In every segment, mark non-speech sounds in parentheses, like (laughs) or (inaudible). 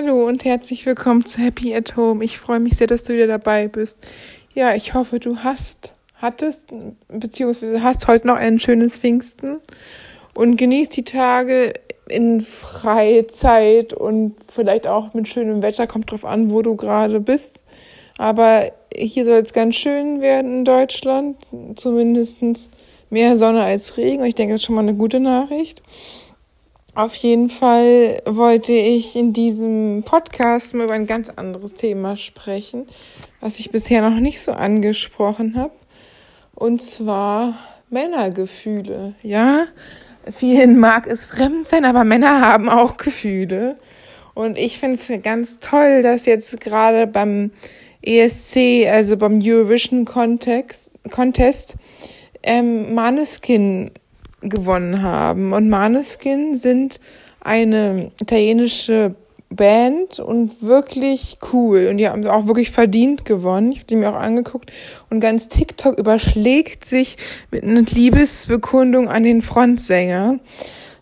Hallo und herzlich willkommen zu Happy at Home. Ich freue mich sehr, dass du wieder dabei bist. Ja, ich hoffe, du hast, hattest, beziehungsweise hast heute noch ein schönes Pfingsten und genießt die Tage in Freizeit und vielleicht auch mit schönem Wetter. Kommt drauf an, wo du gerade bist. Aber hier soll es ganz schön werden in Deutschland. Zumindest mehr Sonne als Regen. Ich denke, das ist schon mal eine gute Nachricht. Auf jeden Fall wollte ich in diesem Podcast mal über ein ganz anderes Thema sprechen, was ich bisher noch nicht so angesprochen habe. Und zwar Männergefühle. Ja, vielen mag es fremd sein, aber Männer haben auch Gefühle. Und ich finde es ganz toll, dass jetzt gerade beim ESC, also beim Eurovision Contest, Contest ähm, Maneskin gewonnen haben. Und Maneskin sind eine italienische Band und wirklich cool. Und die haben auch wirklich verdient gewonnen. Ich habe die mir auch angeguckt. Und ganz TikTok überschlägt sich mit einer Liebesbekundung an den Frontsänger.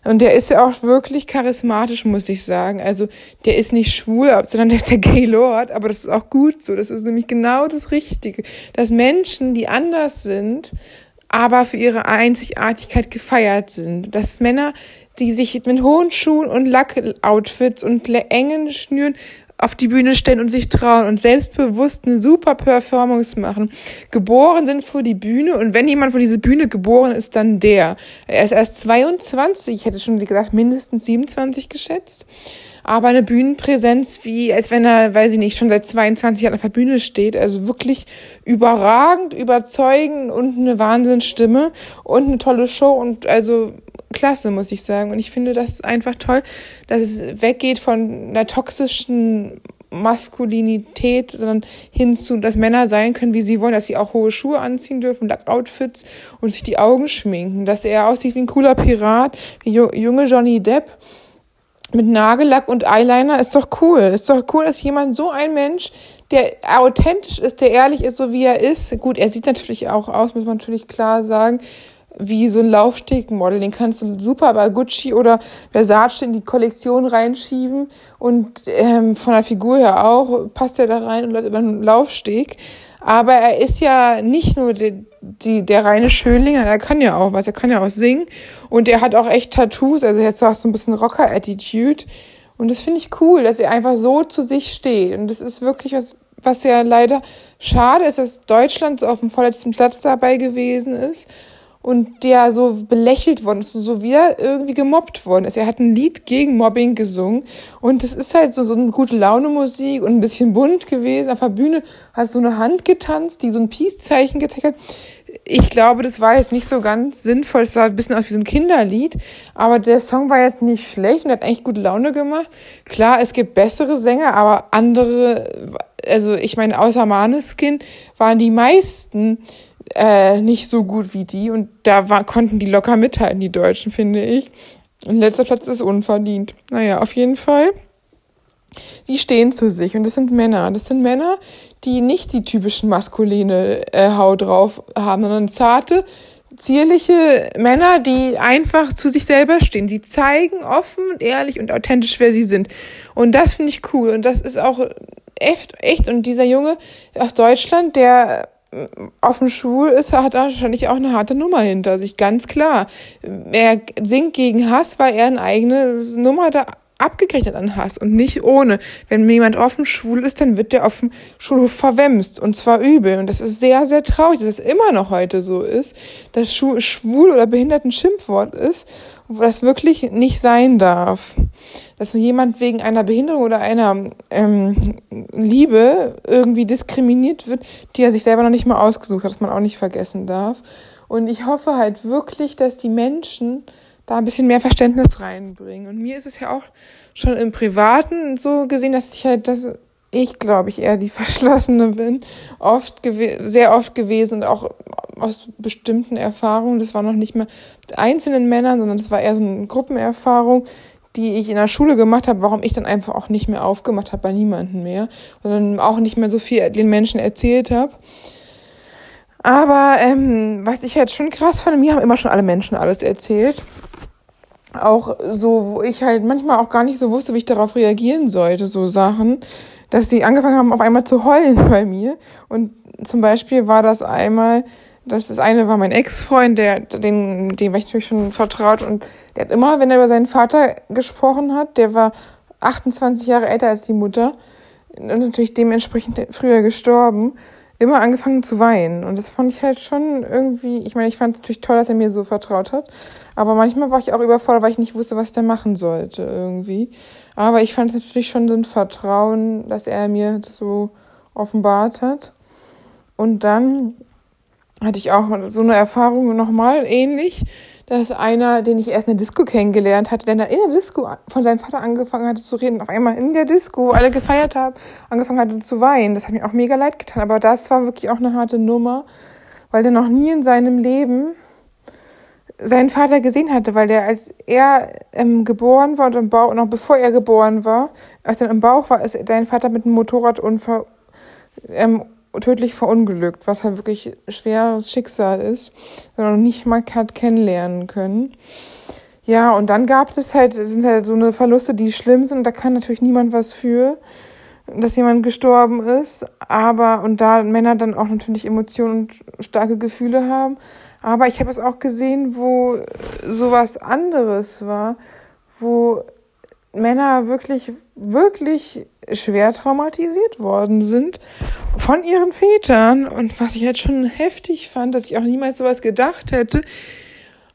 Und der ist ja auch wirklich charismatisch, muss ich sagen. Also der ist nicht schwul, sondern der ist der Gay Lord. Aber das ist auch gut so. Das ist nämlich genau das Richtige. Dass Menschen, die anders sind, aber für ihre Einzigartigkeit gefeiert sind. Dass Männer, die sich mit hohen Schuhen und Lackoutfits und engen Schnüren auf die Bühne stellen und sich trauen und selbstbewusst eine super Performance machen. Geboren sind vor die Bühne und wenn jemand vor diese Bühne geboren ist, dann der. Er ist erst 22, ich hätte schon gesagt mindestens 27 geschätzt aber eine Bühnenpräsenz wie, als wenn er, weiß ich nicht, schon seit 22 Jahren auf der Bühne steht. Also wirklich überragend, überzeugend und eine Wahnsinnsstimme und eine tolle Show und also klasse, muss ich sagen. Und ich finde das einfach toll, dass es weggeht von einer toxischen Maskulinität, sondern hin zu, dass Männer sein können, wie sie wollen, dass sie auch hohe Schuhe anziehen dürfen, Outfits und sich die Augen schminken, dass er aussieht wie ein cooler Pirat, wie junge Johnny Depp mit Nagellack und Eyeliner ist doch cool. Ist doch cool, dass jemand so ein Mensch, der authentisch ist, der ehrlich ist, so wie er ist. Gut, er sieht natürlich auch aus, muss man natürlich klar sagen, wie so ein Laufstegenmodel. Den kannst du super bei Gucci oder Versace in die Kollektion reinschieben und ähm, von der Figur her auch passt er da rein und läuft über einen Laufsteg. Aber er ist ja nicht nur die, die, der reine Schönling, er kann ja auch was, er kann ja auch singen. Und er hat auch echt Tattoos, also er hat auch so ein bisschen Rocker-Attitude. Und das finde ich cool, dass er einfach so zu sich steht. Und das ist wirklich was, was ja leider schade ist, dass Deutschland so auf dem vorletzten Platz dabei gewesen ist und der so belächelt worden ist und so wieder irgendwie gemobbt worden ist. Er hat ein Lied gegen Mobbing gesungen und das ist halt so, so eine gute Laune Musik und ein bisschen bunt gewesen. Auf der Bühne hat so eine Hand getanzt, die so ein Peace-Zeichen gezeigt hat. Ich glaube, das war jetzt nicht so ganz sinnvoll. Es sah ein bisschen aus wie so ein Kinderlied, aber der Song war jetzt nicht schlecht und hat eigentlich gute Laune gemacht. Klar, es gibt bessere Sänger, aber andere, also ich meine, außer Maneskin waren die meisten äh, nicht so gut wie die und da war, konnten die locker mithalten, die Deutschen, finde ich. Und letzter Platz ist unverdient. Naja, auf jeden Fall. Die stehen zu sich und das sind Männer. Das sind Männer, die nicht die typischen maskuline äh, Haut drauf haben, sondern zarte, zierliche Männer, die einfach zu sich selber stehen. Die zeigen offen, ehrlich und authentisch, wer sie sind. Und das finde ich cool. Und das ist auch echt, echt. Und dieser Junge aus Deutschland, der offen schwul ist, hat er wahrscheinlich auch eine harte Nummer hinter sich, ganz klar. Er singt gegen Hass, weil er eine eigene Nummer da abgekriegt hat an Hass und nicht ohne. Wenn jemand offen schwul ist, dann wird der auf dem Schulhof verwemst und zwar übel. Und das ist sehr, sehr traurig, dass es immer noch heute so ist, dass schwul oder behindert ein Schimpfwort ist, was wirklich nicht sein darf. Dass jemand wegen einer Behinderung oder einer ähm, Liebe irgendwie diskriminiert wird, die er sich selber noch nicht mal ausgesucht hat, dass man auch nicht vergessen darf. Und ich hoffe halt wirklich, dass die Menschen da ein bisschen mehr Verständnis reinbringen. Und mir ist es ja auch schon im Privaten so gesehen, dass ich halt, dass ich glaube ich eher die (laughs) Verschlossene bin, oft sehr oft gewesen und auch aus bestimmten Erfahrungen. Das war noch nicht mehr einzelnen Männern, sondern das war eher so eine Gruppenerfahrung, die ich in der Schule gemacht habe, warum ich dann einfach auch nicht mehr aufgemacht habe bei niemandem mehr dann auch nicht mehr so viel den Menschen erzählt habe. Aber ähm, was ich jetzt schon krass fand, mir haben immer schon alle Menschen alles erzählt. auch so, wo ich halt manchmal auch gar nicht so wusste, wie ich darauf reagieren sollte, so Sachen, dass die angefangen haben, auf einmal zu heulen (laughs) bei mir. Und zum Beispiel war das einmal, das, das eine war mein Ex-Freund, der, den, dem war ich natürlich schon vertraut und der hat immer, wenn er über seinen Vater gesprochen hat, der war 28 Jahre älter als die Mutter und natürlich dementsprechend früher gestorben, immer angefangen zu weinen. Und das fand ich halt schon irgendwie, ich meine, ich fand es natürlich toll, dass er mir so vertraut hat, aber manchmal war ich auch überfordert, weil ich nicht wusste, was da machen sollte irgendwie. Aber ich fand es natürlich schon so ein Vertrauen, dass er mir das so offenbart hat. Und dann hatte ich auch so eine Erfahrung nochmal ähnlich, dass einer, den ich erst in der Disco kennengelernt hatte, der in der Disco von seinem Vater angefangen hatte zu reden, auf einmal in der Disco, alle gefeiert haben, angefangen hatte zu weinen. Das hat mir auch mega leid getan. Aber das war wirklich auch eine harte Nummer, weil der noch nie in seinem Leben seinen Vater gesehen hatte, weil der, als er ähm, geboren war und im Bauch, noch bevor er geboren war, als er im Bauch war, ist dein Vater mit einem Motorradunfall ähm, tödlich verunglückt, was halt wirklich schweres Schicksal ist, sondern nicht mal hat kennenlernen können. Ja, und dann gab es halt, sind halt so eine Verluste, die schlimm sind, da kann natürlich niemand was für, dass jemand gestorben ist, aber, und da Männer dann auch natürlich Emotionen und starke Gefühle haben, aber ich habe es auch gesehen, wo sowas anderes war, wo Männer wirklich, wirklich schwer traumatisiert worden sind von ihren Vätern. Und was ich halt schon heftig fand, dass ich auch niemals sowas gedacht hätte.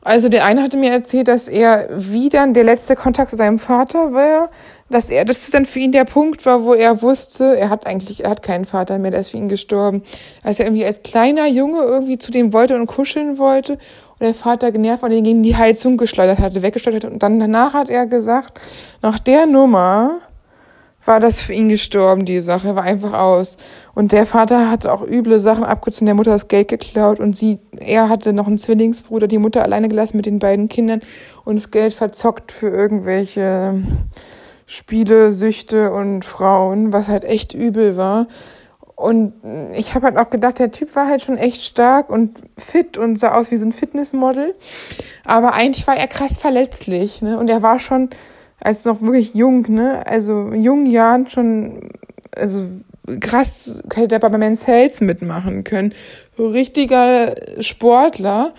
Also der eine hatte mir erzählt, dass er wie dann der letzte Kontakt zu seinem Vater war, dass er, das dann für ihn der Punkt war, wo er wusste, er hat eigentlich, er hat keinen Vater mehr, der ist für ihn gestorben. Als er irgendwie als kleiner Junge irgendwie zu dem wollte und kuscheln wollte und der Vater genervt und ihn gegen die Heizung geschleudert hatte, weggeschleudert hat und dann danach hat er gesagt, nach der Nummer war das für ihn gestorben, die Sache, war einfach aus. Und der Vater hatte auch üble Sachen abgezogen, der Mutter das Geld geklaut und sie, er hatte noch einen Zwillingsbruder, die Mutter alleine gelassen mit den beiden Kindern und das Geld verzockt für irgendwelche Spiele, Süchte und Frauen, was halt echt übel war. Und ich habe halt auch gedacht, der Typ war halt schon echt stark und fit und sah aus wie so ein Fitnessmodel. Aber eigentlich war er krass verletzlich, ne? Und er war schon, als noch wirklich jung, ne? Also in jungen Jahren schon, also krass, hätte er bei Men's Health mitmachen können. So richtiger Sportler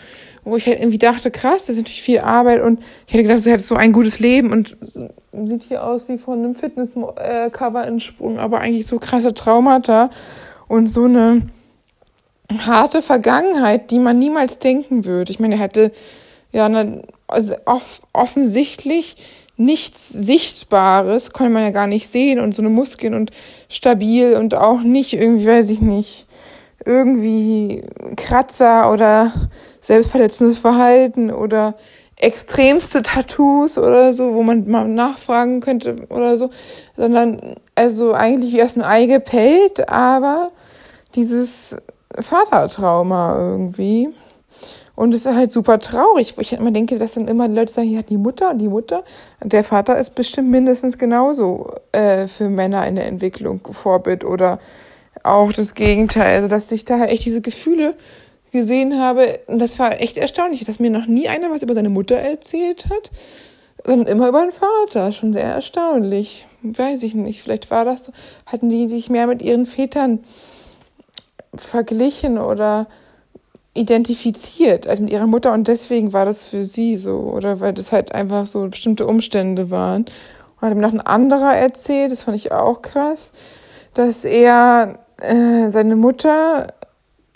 wo ich halt irgendwie dachte, krass, das ist natürlich viel Arbeit und ich hätte gedacht, sie hat so ein gutes Leben und sieht hier aus wie von einem Fitness-Cover entsprungen, aber eigentlich so krasse Traumata und so eine harte Vergangenheit, die man niemals denken würde. Ich meine, er hatte ja eine, also off offensichtlich nichts Sichtbares, konnte man ja gar nicht sehen und so eine Muskeln und stabil und auch nicht irgendwie, weiß ich nicht, irgendwie Kratzer oder selbstverletzendes Verhalten oder extremste Tattoos oder so, wo man mal nachfragen könnte oder so, sondern also eigentlich aus dem Ei gepellt, aber dieses Vatertrauma irgendwie. Und es ist halt super traurig, wo ich halt immer denke, dass dann immer die Leute sagen, ja, die Mutter und die Mutter. Der Vater ist bestimmt mindestens genauso äh, für Männer in der Entwicklung Vorbild oder auch das Gegenteil. Also, dass sich da halt echt diese Gefühle gesehen habe, und das war echt erstaunlich, dass mir noch nie einer was über seine Mutter erzählt hat, sondern immer über den Vater. Schon sehr erstaunlich. Weiß ich nicht. Vielleicht war das, hatten die sich mehr mit ihren Vätern verglichen oder identifiziert als mit ihrer Mutter und deswegen war das für sie so oder weil das halt einfach so bestimmte Umstände waren. Und hat ihm noch ein anderer erzählt, das fand ich auch krass, dass er äh, seine Mutter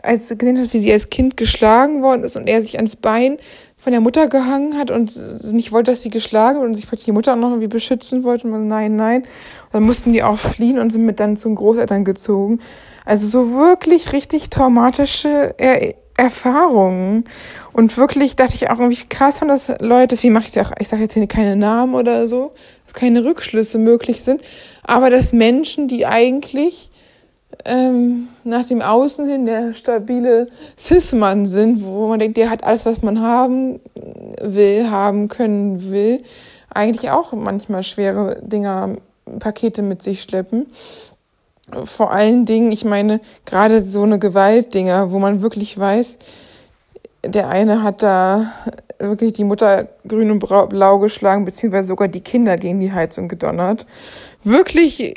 als gesehen hat, wie sie als Kind geschlagen worden ist und er sich ans Bein von der Mutter gehangen hat und nicht wollte, dass sie geschlagen wird und sich die Mutter auch noch irgendwie beschützen wollte und man, nein, nein. Und dann mussten die auch fliehen und sind mit dann zu den Großeltern gezogen. Also so wirklich richtig traumatische er Erfahrungen. Und wirklich dachte ich auch irgendwie krass von das Leute, deswegen mache ich ja auch, ich sage jetzt hier keine Namen oder so, dass keine Rückschlüsse möglich sind, aber dass Menschen, die eigentlich ähm, nach dem Außen hin der stabile Cis-Mann sind, wo man denkt, der hat alles, was man haben will, haben können will, eigentlich auch manchmal schwere Dinger, Pakete mit sich schleppen. Vor allen Dingen, ich meine, gerade so eine Gewaltdinger, wo man wirklich weiß, der eine hat da wirklich die Mutter grün und blau geschlagen, beziehungsweise sogar die Kinder gegen die Heizung gedonnert. Wirklich äh,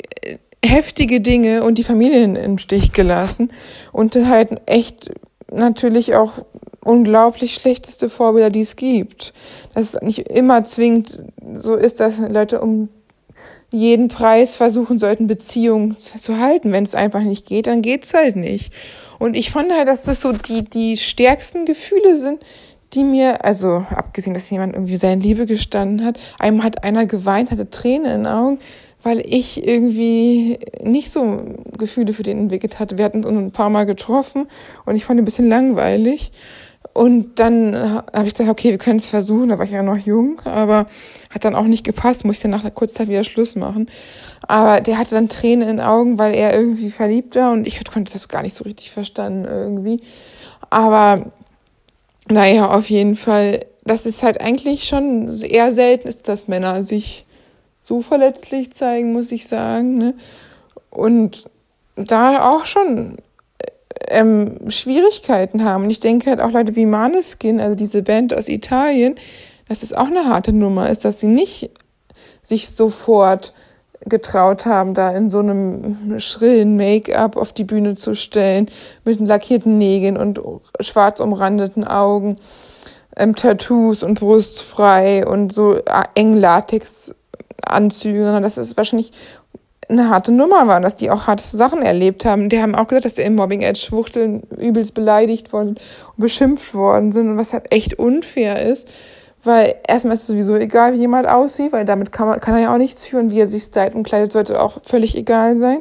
heftige Dinge und die Familien im Stich gelassen und halt echt natürlich auch unglaublich schlechteste Vorbilder, die es gibt. Dass es nicht immer zwingend so ist, dass Leute um jeden Preis versuchen sollten, Beziehungen zu halten. Wenn es einfach nicht geht, dann geht's halt nicht. Und ich fand halt, dass das so die, die stärksten Gefühle sind, die mir, also abgesehen, dass jemand irgendwie seine Liebe gestanden hat, einem hat einer geweint, hatte Tränen in den Augen, weil ich irgendwie nicht so Gefühle für den entwickelt hatte. Wir hatten uns ein paar Mal getroffen und ich fand ihn ein bisschen langweilig. Und dann habe ich gesagt, okay, wir können es versuchen. Da war ich ja noch jung, aber hat dann auch nicht gepasst. Musste nach einer kurzen Zeit wieder Schluss machen. Aber der hatte dann Tränen in den Augen, weil er irgendwie verliebt war und ich konnte das gar nicht so richtig verstanden irgendwie. Aber naja, auf jeden Fall, das ist halt eigentlich schon eher selten ist, dass Männer sich so verletzlich zeigen, muss ich sagen. Ne? Und da auch schon ähm, Schwierigkeiten haben. Und ich denke halt auch Leute wie Maneskin, also diese Band aus Italien, dass es auch eine harte Nummer ist, dass sie nicht sich sofort getraut haben, da in so einem schrillen Make-up auf die Bühne zu stellen, mit lackierten Nägeln und schwarz umrandeten Augen, ähm, Tattoos und brustfrei und so äh, eng Latex-Anzüge. Das ist wahrscheinlich eine harte Nummer war, dass die auch harte Sachen erlebt haben. Die haben auch gesagt, dass sie im Mobbing Edge Schwuchteln übelst beleidigt worden und beschimpft worden sind und was halt echt unfair ist. Weil erstmal ist es sowieso egal, wie jemand aussieht, weil damit kann, man, kann er ja auch nichts führen. Wie er sich stylt und kleidet, sollte auch völlig egal sein.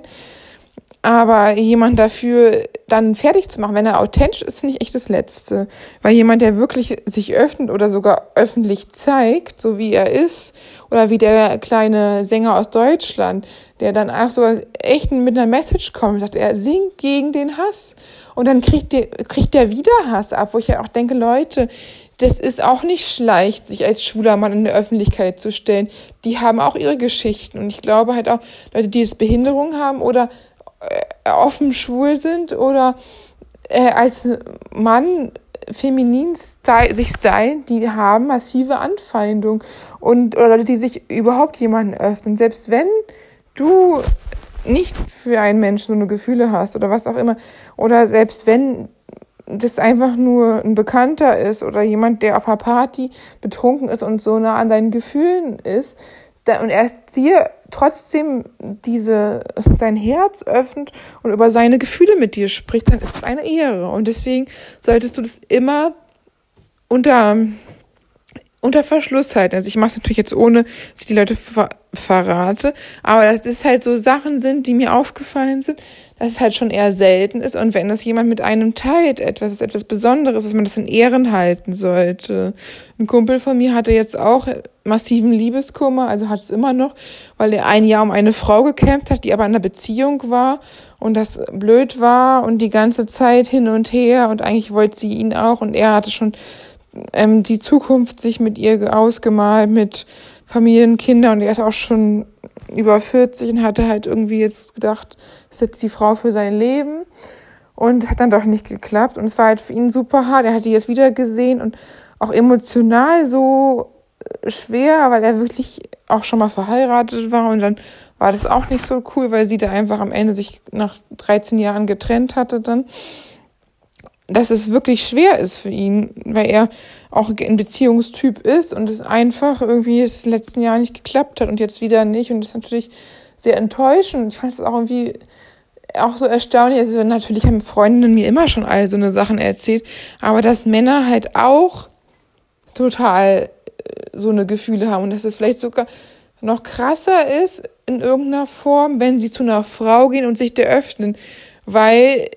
Aber jemand dafür dann fertig zu machen, wenn er authentisch ist, finde ich echt das Letzte. Weil jemand, der wirklich sich öffnet oder sogar öffentlich zeigt, so wie er ist, oder wie der kleine Sänger aus Deutschland, der dann auch sogar echt mit einer Message kommt, sagt, er singt gegen den Hass. Und dann kriegt der, kriegt der wieder Hass ab, wo ich ja auch denke, Leute, das ist auch nicht leicht, sich als schwuler Mann in der Öffentlichkeit zu stellen. Die haben auch ihre Geschichten. Und ich glaube halt auch, Leute, die jetzt Behinderung haben oder offen schwul sind oder äh, als Mann feminin style, sich stylen, die haben massive Anfeindung und oder die sich überhaupt jemanden öffnen. Selbst wenn du nicht für einen Menschen so eine Gefühle hast oder was auch immer oder selbst wenn das einfach nur ein Bekannter ist oder jemand, der auf einer Party betrunken ist und so nah an deinen Gefühlen ist, und er dir trotzdem diese, dein Herz öffnet und über seine Gefühle mit dir spricht, dann ist es eine Ehre. Und deswegen solltest du das immer unter, unter Verschluss halten. Also ich mache es natürlich jetzt ohne, dass ich die Leute ver verrate, aber dass das halt so Sachen sind, die mir aufgefallen sind, dass es halt schon eher selten ist und wenn das jemand mit einem teilt, etwas ist etwas Besonderes, dass man das in Ehren halten sollte. Ein Kumpel von mir hatte jetzt auch massiven Liebeskummer, also hat es immer noch, weil er ein Jahr um eine Frau gekämpft hat, die aber in einer Beziehung war und das blöd war und die ganze Zeit hin und her und eigentlich wollte sie ihn auch und er hatte schon ähm, die Zukunft sich mit ihr ausgemalt, mit Familien, Kinder und er ist auch schon über 40 und hatte halt irgendwie jetzt gedacht, ist jetzt die Frau für sein Leben. Und hat dann doch nicht geklappt. Und es war halt für ihn super hart. Er hat die jetzt wieder gesehen und auch emotional so äh, schwer, weil er wirklich auch schon mal verheiratet war. Und dann war das auch nicht so cool, weil sie da einfach am Ende sich nach 13 Jahren getrennt hatte dann. Dass es wirklich schwer ist für ihn, weil er auch ein Beziehungstyp ist und es einfach irgendwie es letzten Jahren nicht geklappt hat und jetzt wieder nicht und das ist natürlich sehr enttäuschend. Ich fand es auch irgendwie auch so erstaunlich. Also natürlich haben Freundinnen mir immer schon all so eine Sachen erzählt, aber dass Männer halt auch total äh, so eine Gefühle haben und dass es vielleicht sogar noch krasser ist in irgendeiner Form, wenn sie zu einer Frau gehen und sich der öffnen, weil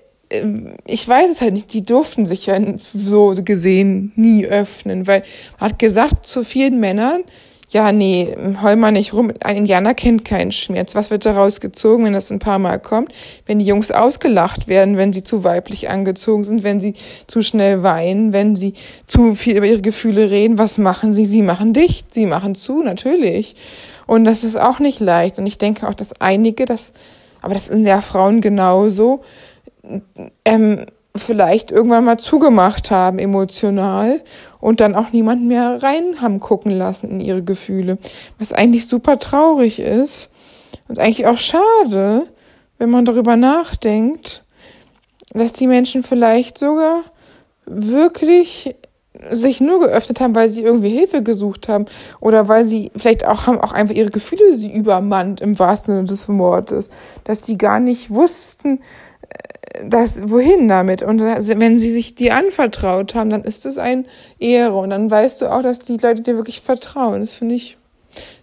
ich weiß es halt nicht, die durften sich ja so gesehen nie öffnen, weil man hat gesagt zu vielen Männern, ja, nee, heul mal nicht rum, ein Indianer kennt keinen Schmerz. Was wird daraus gezogen, wenn das ein paar Mal kommt? Wenn die Jungs ausgelacht werden, wenn sie zu weiblich angezogen sind, wenn sie zu schnell weinen, wenn sie zu viel über ihre Gefühle reden, was machen sie? Sie machen dicht, sie machen zu, natürlich. Und das ist auch nicht leicht. Und ich denke auch, dass einige das, aber das sind ja Frauen genauso, ähm, vielleicht irgendwann mal zugemacht haben emotional und dann auch niemand mehr rein haben gucken lassen in ihre Gefühle, was eigentlich super traurig ist und eigentlich auch schade, wenn man darüber nachdenkt, dass die Menschen vielleicht sogar wirklich sich nur geöffnet haben, weil sie irgendwie Hilfe gesucht haben oder weil sie vielleicht auch haben auch einfach ihre Gefühle sie übermannt im wahrsten Sinne des Wortes, dass die gar nicht wussten, das wohin damit? Und wenn sie sich dir anvertraut haben, dann ist das ein Ehre. Und dann weißt du auch, dass die Leute dir wirklich vertrauen. Das finde ich,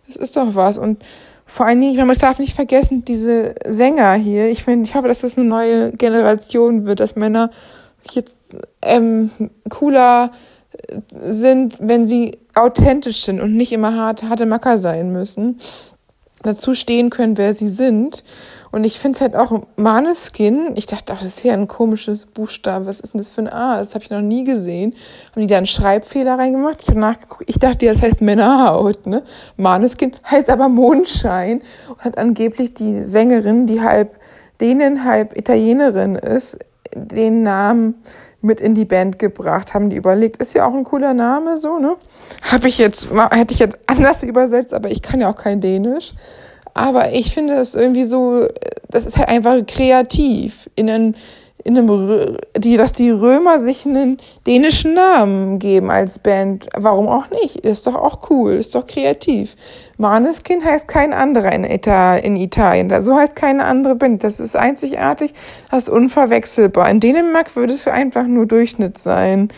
das ist doch was. Und vor allen Dingen, man darf nicht vergessen, diese Sänger hier, ich finde, ich hoffe, dass das eine neue Generation wird, dass Männer jetzt ähm, cooler sind, wenn sie authentisch sind und nicht immer hart, harte Macker sein müssen, dazu stehen können, wer sie sind. Und ich finde es halt auch Maneskin, ich dachte, ach, das ist ja ein komisches Buchstabe, was ist denn das für ein A? Das habe ich noch nie gesehen. Haben die da einen Schreibfehler reingemacht? Ich habe nachgeguckt, ich dachte, ja, das heißt Männerhaut, ne? Maneskin heißt aber Mondschein und hat angeblich die Sängerin, die halb Dänen, halb Italienerin ist, den Namen mit in die Band gebracht, haben die überlegt, ist ja auch ein cooler Name, so, ne? Habe ich jetzt, hätte ich jetzt anders (laughs) übersetzt, aber ich kann ja auch kein Dänisch. Aber ich finde es irgendwie so, das ist halt einfach kreativ. In einen, in einem, die, dass die Römer sich einen dänischen Namen geben als Band. Warum auch nicht? Ist doch auch cool, ist doch kreativ. Maneskin heißt kein anderer in, Ita in Italien. So heißt keine andere Band. Das ist einzigartig, das ist unverwechselbar. In Dänemark würde es für einfach nur Durchschnitt sein.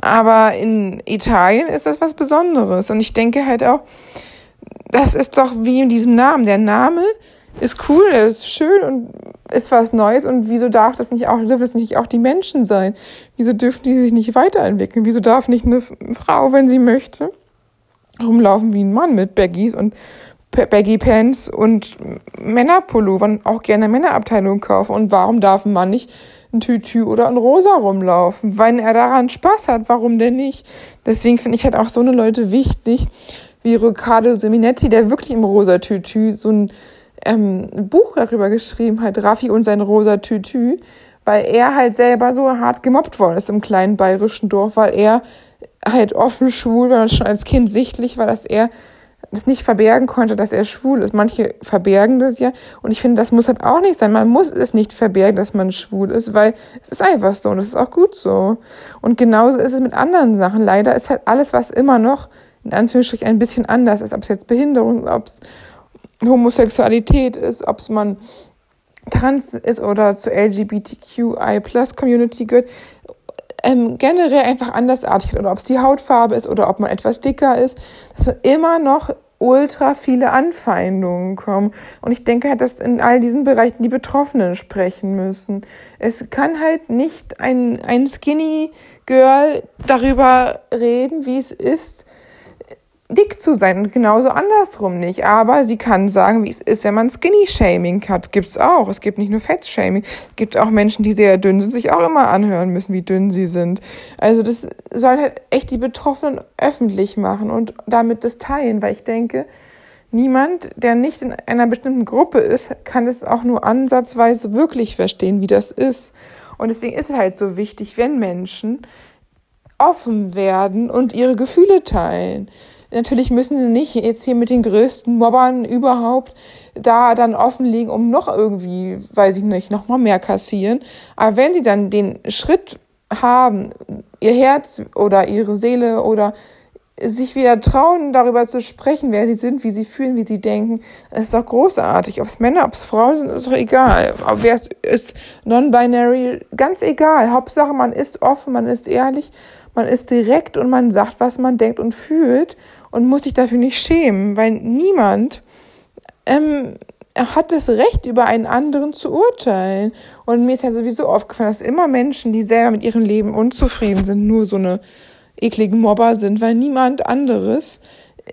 Aber in Italien ist das was Besonderes. Und ich denke halt auch, das ist doch wie in diesem Namen. Der Name ist cool, ist schön und ist was Neues und wieso darf das nicht auch, dürfen das nicht auch die Menschen sein? Wieso dürfen die sich nicht weiterentwickeln? Wieso darf nicht eine Frau, wenn sie möchte, rumlaufen wie ein Mann mit Baggies und Baggy Pants und Männerpullovern auch gerne Männerabteilung kaufen? Und warum darf ein Mann nicht ein Tütü oder ein Rosa rumlaufen? Wenn er daran Spaß hat, warum denn nicht? Deswegen finde ich halt auch so eine Leute wichtig, wie Riccardo Seminetti, der wirklich im rosa Tütü so ein ähm, ein Buch darüber geschrieben hat, Raffi und sein rosa Tütü, weil er halt selber so hart gemobbt worden ist im kleinen bayerischen Dorf, weil er halt offen schwul war, schon als Kind sichtlich war, dass er das nicht verbergen konnte, dass er schwul ist. Manche verbergen das ja. Und ich finde, das muss halt auch nicht sein. Man muss es nicht verbergen, dass man schwul ist, weil es ist einfach so und es ist auch gut so. Und genauso ist es mit anderen Sachen. Leider ist halt alles, was immer noch in Anführungsstrichen ein bisschen anders ist, ob es jetzt Behinderung, ob es Homosexualität ist, ob es man trans ist oder zur LGBTQI Plus Community gehört, ähm, generell einfach andersartig oder ob es die Hautfarbe ist oder ob man etwas dicker ist, dass immer noch ultra viele Anfeindungen kommen. Und ich denke halt, dass in all diesen Bereichen die Betroffenen sprechen müssen. Es kann halt nicht ein, ein Skinny Girl darüber reden, wie es ist, dick zu sein und genauso andersrum nicht. Aber sie kann sagen, wie es ist, wenn man Skinny-Shaming hat. Gibt's auch. Es gibt nicht nur Fett-Shaming. Es gibt auch Menschen, die sehr dünn sind, sich auch immer anhören müssen, wie dünn sie sind. Also das soll halt echt die Betroffenen öffentlich machen und damit das teilen, weil ich denke, niemand, der nicht in einer bestimmten Gruppe ist, kann es auch nur ansatzweise wirklich verstehen, wie das ist. Und deswegen ist es halt so wichtig, wenn Menschen offen werden und ihre Gefühle teilen. Natürlich müssen sie nicht jetzt hier mit den größten Mobbern überhaupt da dann offenlegen, um noch irgendwie, weiß ich nicht, noch mal mehr kassieren. Aber wenn sie dann den Schritt haben, ihr Herz oder ihre Seele oder sich wieder trauen, darüber zu sprechen, wer sie sind, wie sie fühlen, wie sie denken, das ist doch großartig. Ob es Männer, ob es Frauen sind, ist doch egal. Ob wer es ist, non-binary, ganz egal. Hauptsache, man ist offen, man ist ehrlich, man ist direkt und man sagt, was man denkt und fühlt und muss sich dafür nicht schämen, weil niemand ähm, hat das Recht, über einen anderen zu urteilen. Und mir ist ja sowieso aufgefallen, dass immer Menschen, die selber mit ihrem Leben unzufrieden sind, nur so eine ekligen Mobber sind, weil niemand anderes,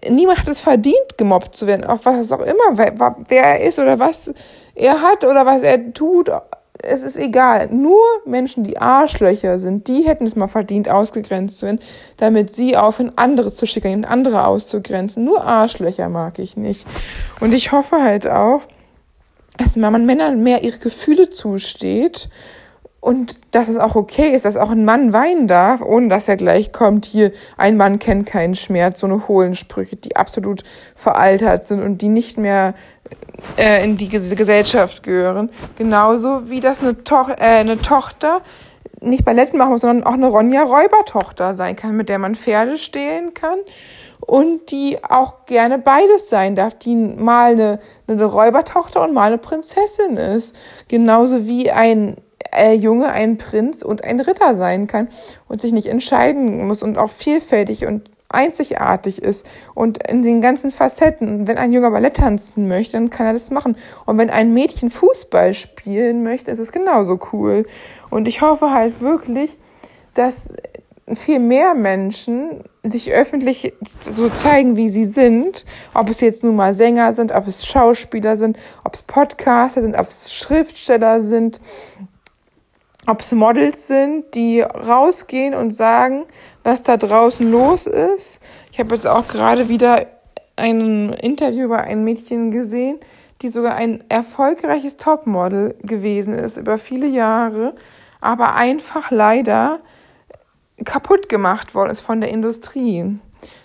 niemand hat es verdient, gemobbt zu werden, auch was auch immer, wer, wer er ist oder was er hat oder was er tut, es ist egal. Nur Menschen, die Arschlöcher sind, die hätten es mal verdient, ausgegrenzt zu werden, damit sie aufhören, andere zu schicken und andere auszugrenzen. Nur Arschlöcher mag ich nicht. Und ich hoffe halt auch, dass man Männern mehr ihre Gefühle zusteht und dass es auch okay ist, dass auch ein Mann weinen darf, ohne dass er gleich kommt, hier, ein Mann kennt keinen Schmerz, so eine hohlen Sprüche, die absolut veraltert sind und die nicht mehr äh, in die Gesellschaft gehören. Genauso wie das eine, to äh, eine Tochter nicht Ballett machen muss, sondern auch eine Ronja Räubertochter sein kann, mit der man Pferde stehlen kann und die auch gerne beides sein darf, die mal eine, eine Räubertochter und mal eine Prinzessin ist. Genauso wie ein äh, Junge ein Prinz und ein Ritter sein kann und sich nicht entscheiden muss und auch vielfältig und einzigartig ist und in den ganzen Facetten. Wenn ein Junge Ballett tanzen möchte, dann kann er das machen. Und wenn ein Mädchen Fußball spielen möchte, ist es genauso cool. Und ich hoffe halt wirklich, dass viel mehr Menschen sich öffentlich so zeigen, wie sie sind, ob es jetzt nun mal Sänger sind, ob es Schauspieler sind, ob es Podcaster sind, ob es Schriftsteller sind, ob es Models sind, die rausgehen und sagen, was da draußen los ist. Ich habe jetzt auch gerade wieder ein Interview über ein Mädchen gesehen, die sogar ein erfolgreiches Topmodel gewesen ist über viele Jahre, aber einfach leider kaputt gemacht worden ist von der Industrie.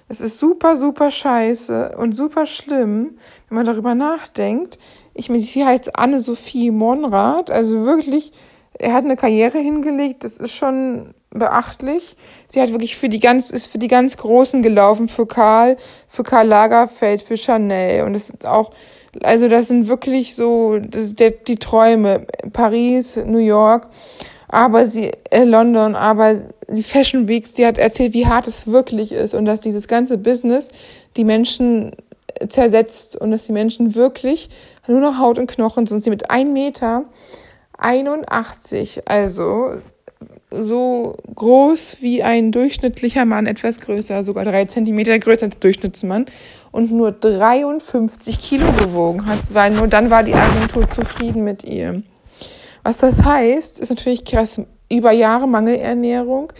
Es ist super, super scheiße und super schlimm, wenn man darüber nachdenkt. Ich meine, sie heißt Anne-Sophie Monrad, also wirklich er hat eine Karriere hingelegt, das ist schon beachtlich. Sie hat wirklich für die ganz, ist für die ganz Großen gelaufen, für Karl, für Karl Lagerfeld, für Chanel. Und das ist auch, also das sind wirklich so das der, die Träume. Paris, New York, aber sie, äh, London, aber die Fashion Weeks, die hat erzählt, wie hart es wirklich ist und dass dieses ganze Business die Menschen zersetzt und dass die Menschen wirklich nur noch Haut und Knochen sind. Sie mit einem Meter 81, also so groß wie ein durchschnittlicher Mann, etwas größer, sogar drei Zentimeter größer als Durchschnittsmann und nur 53 Kilo gewogen hat, weil nur dann war die Agentur zufrieden mit ihr. Was das heißt, ist natürlich krass. Über Jahre Mangelernährung,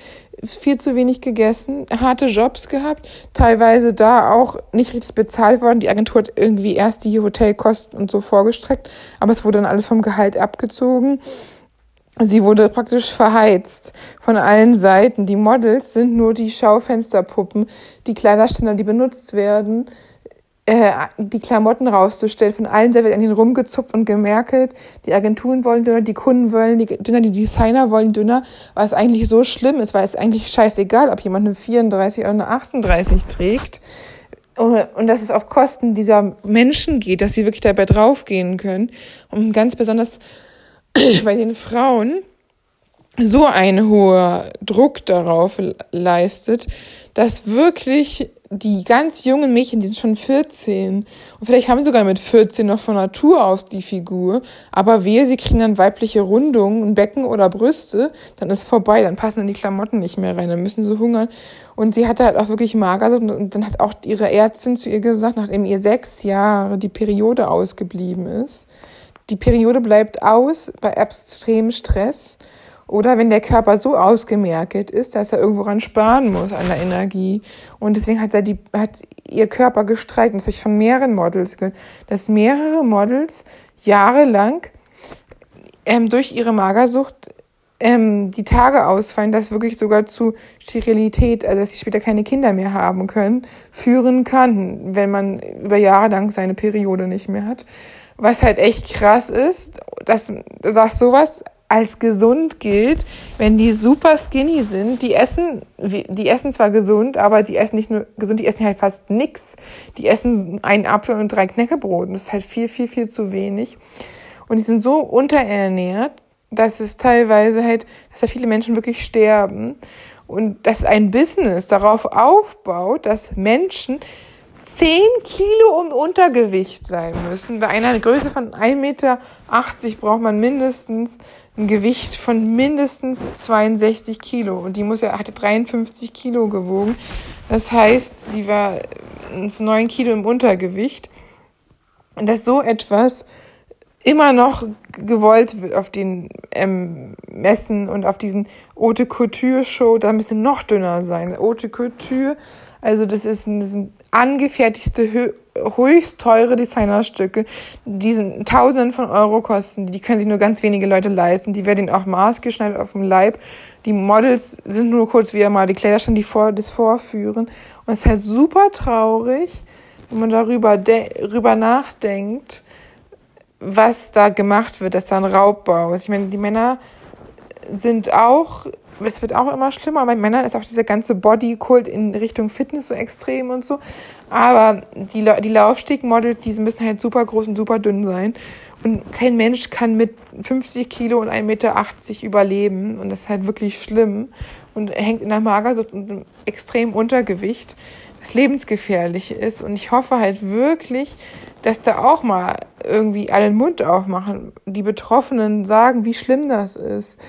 viel zu wenig gegessen, harte Jobs gehabt, teilweise da auch nicht richtig bezahlt worden. Die Agentur hat irgendwie erst die Hotelkosten und so vorgestreckt, aber es wurde dann alles vom Gehalt abgezogen. Sie wurde praktisch verheizt von allen Seiten. Die Models sind nur die Schaufensterpuppen, die Kleiderständer, die benutzt werden äh, die Klamotten rauszustellen. Von allen wird an den rumgezupft und gemerkelt. Die Agenturen wollen dünner, die Kunden wollen die dünner, die Designer wollen dünner, was eigentlich so schlimm ist, weil es eigentlich scheißegal, ob jemand eine 34 oder eine 38 trägt. Und dass es auf Kosten dieser Menschen geht, dass sie wirklich dabei draufgehen können. Und ganz besonders (clears throat) bei den Frauen so ein hoher Druck darauf leistet, dass wirklich die ganz jungen Mädchen, die sind schon 14 und vielleicht haben sie sogar mit 14 noch von Natur aus die Figur, aber wehe, sie kriegen dann weibliche Rundungen, ein Becken oder Brüste, dann ist vorbei, dann passen dann die Klamotten nicht mehr rein, dann müssen sie hungern. Und sie hatte halt auch wirklich mager und dann hat auch ihre Ärztin zu ihr gesagt, nachdem ihr sechs Jahre die Periode ausgeblieben ist, die Periode bleibt aus bei extremem Stress oder wenn der Körper so ausgemerkt ist, dass er irgendwo ran sparen muss an der Energie. Und deswegen hat er die, hat ihr Körper gestreikt. Und das habe ich von mehreren Models gehört, dass mehrere Models jahrelang ähm, durch ihre Magersucht ähm, die Tage ausfallen, dass wirklich sogar zu Sterilität, also dass sie später keine Kinder mehr haben können, führen kann, wenn man über Jahre lang seine Periode nicht mehr hat. Was halt echt krass ist, dass, dass sowas als gesund gilt, wenn die super skinny sind. Die essen, die essen zwar gesund, aber die essen nicht nur gesund, die essen halt fast nix. Die essen einen Apfel und drei Knäckebrot. das ist halt viel, viel, viel zu wenig. Und die sind so unterernährt, dass es teilweise halt, dass da viele Menschen wirklich sterben. Und dass ein Business darauf aufbaut, dass Menschen 10 Kilo um Untergewicht sein müssen. Bei einer Größe von 1,80 Meter braucht man mindestens ein Gewicht von mindestens 62 Kilo. Und die muss ja, hatte 53 Kilo gewogen. Das heißt, sie war 9 Kilo im Untergewicht. Und dass so etwas immer noch gewollt wird auf den ähm, Messen und auf diesen Haute Couture Show, da müssen noch dünner sein. Haute Couture, also das ist ein, das sind angefertigte, höchst teure Designerstücke, die sind Tausenden von Euro kosten, die können sich nur ganz wenige Leute leisten, die werden auch maßgeschneidert auf dem Leib. Die Models sind nur kurz wieder mal die Kleiderstand, die vor, das vorführen. Und es ist halt super traurig, wenn man darüber, darüber nachdenkt, was da gemacht wird, dass da ein Raubbau ist. Ich meine, die Männer sind auch, es wird auch immer schlimmer, bei Männern ist auch dieser ganze Bodykult in Richtung Fitness so extrem und so. Aber die, die Laufstegmodels, die müssen halt super groß und super dünn sein. Und kein Mensch kann mit 50 Kilo und 1,80 Meter überleben. Und das ist halt wirklich schlimm. Und hängt in der Magersucht und einem extremen Untergewicht, das lebensgefährlich ist. Und ich hoffe halt wirklich, dass da auch mal irgendwie alle den Mund aufmachen. Die Betroffenen sagen, wie schlimm das ist.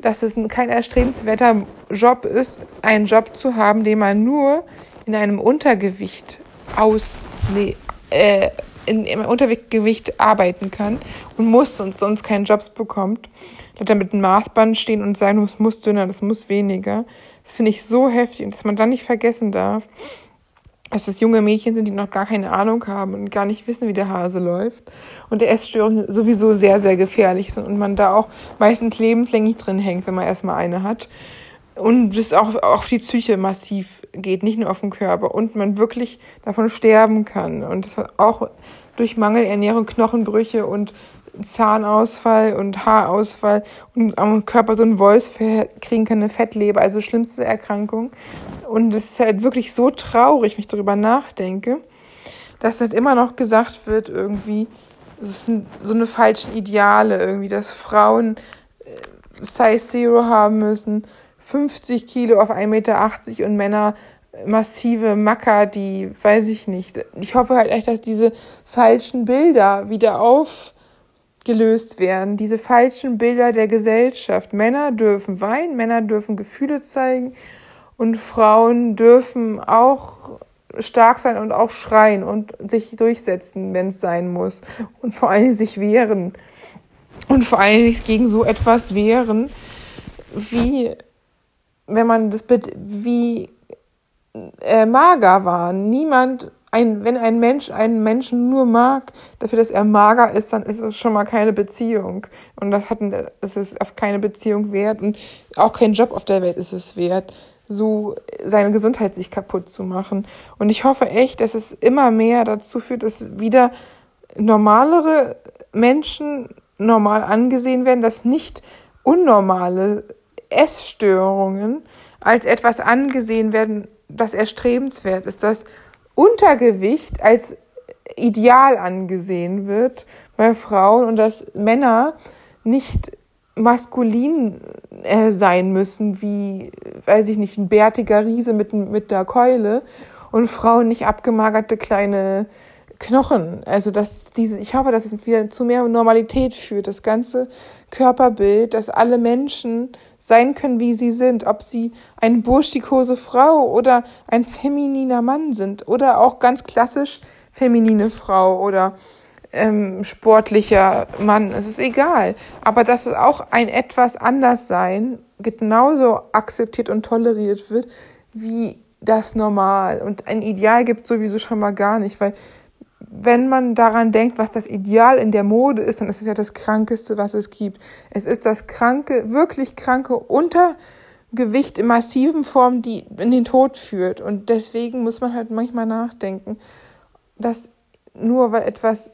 Dass es kein erstrebenswerter Job ist, einen Job zu haben, den man nur in einem Untergewicht aus, nee, äh, in, im Untergewicht arbeiten kann und muss und sonst keinen Jobs bekommt. Leute mit einem Maßband stehen und sagen, es muss dünner, das muss weniger. Das finde ich so heftig und dass man dann nicht vergessen darf, dass es junge Mädchen sind, die noch gar keine Ahnung haben und gar nicht wissen, wie der Hase läuft. Und der Essstörung sowieso sehr, sehr gefährlich sind und man da auch meistens lebenslänglich drin hängt, wenn man erstmal eine hat. Und es auch auf die Psyche massiv geht, nicht nur auf den Körper. Und man wirklich davon sterben kann. Und das hat auch durch Mangelernährung Knochenbrüche und Zahnausfall und Haarausfall und am Körper so ein Wolf kriegen kann, eine Fettleber, also schlimmste Erkrankung. Und es ist halt wirklich so traurig, wenn ich darüber nachdenke, dass halt immer noch gesagt wird, irgendwie, es sind so eine falschen Ideale, irgendwie, dass Frauen äh, Size Zero haben müssen, 50 Kilo auf 1,80 Meter und Männer massive Macker, die, weiß ich nicht. Ich hoffe halt echt, dass diese falschen Bilder wieder auf gelöst werden. Diese falschen Bilder der Gesellschaft. Männer dürfen weinen, Männer dürfen Gefühle zeigen und Frauen dürfen auch stark sein und auch schreien und sich durchsetzen, wenn es sein muss. Und vor allem sich wehren. Und vor allem sich gegen so etwas wehren, wie wenn man das wie äh, mager waren. Niemand ein, wenn ein Mensch einen Menschen nur mag, dafür, dass er mager ist, dann ist es schon mal keine Beziehung. Und das hat, es ist auf keine Beziehung wert und auch kein Job auf der Welt ist es wert, so seine Gesundheit sich kaputt zu machen. Und ich hoffe echt, dass es immer mehr dazu führt, dass wieder normalere Menschen normal angesehen werden, dass nicht unnormale Essstörungen als etwas angesehen werden, das erstrebenswert ist, dass Untergewicht als ideal angesehen wird bei Frauen und dass Männer nicht maskulin äh, sein müssen, wie, weiß ich nicht, ein bärtiger Riese mit, mit der Keule und Frauen nicht abgemagerte kleine Knochen. Also dass diese, ich hoffe, dass es wieder zu mehr Normalität führt. Das ganze Körperbild, dass alle Menschen sein können, wie sie sind, ob sie eine burschikose Frau oder ein femininer Mann sind oder auch ganz klassisch feminine Frau oder ähm, sportlicher Mann. Es ist egal. Aber dass es auch ein etwas anders sein genauso akzeptiert und toleriert wird wie das Normal. Und ein Ideal gibt sowieso schon mal gar nicht, weil wenn man daran denkt, was das Ideal in der Mode ist, dann ist es ja das Krankeste, was es gibt. Es ist das kranke, wirklich kranke Untergewicht in massiven Form, die in den Tod führt. Und deswegen muss man halt manchmal nachdenken, dass nur weil etwas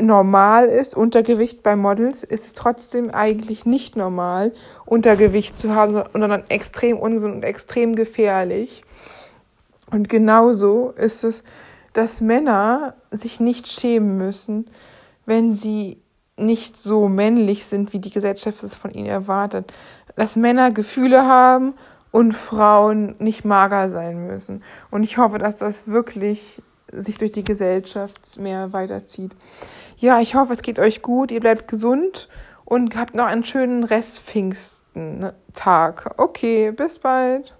normal ist, Untergewicht bei Models, ist es trotzdem eigentlich nicht normal, Untergewicht zu haben, sondern extrem ungesund und extrem gefährlich. Und genauso ist es, dass Männer sich nicht schämen müssen, wenn sie nicht so männlich sind, wie die Gesellschaft es von ihnen erwartet. Dass Männer Gefühle haben und Frauen nicht mager sein müssen. Und ich hoffe, dass das wirklich sich durch die Gesellschaft mehr weiterzieht. Ja, ich hoffe, es geht euch gut, ihr bleibt gesund und habt noch einen schönen Rest Pfingsten Tag. Okay, bis bald.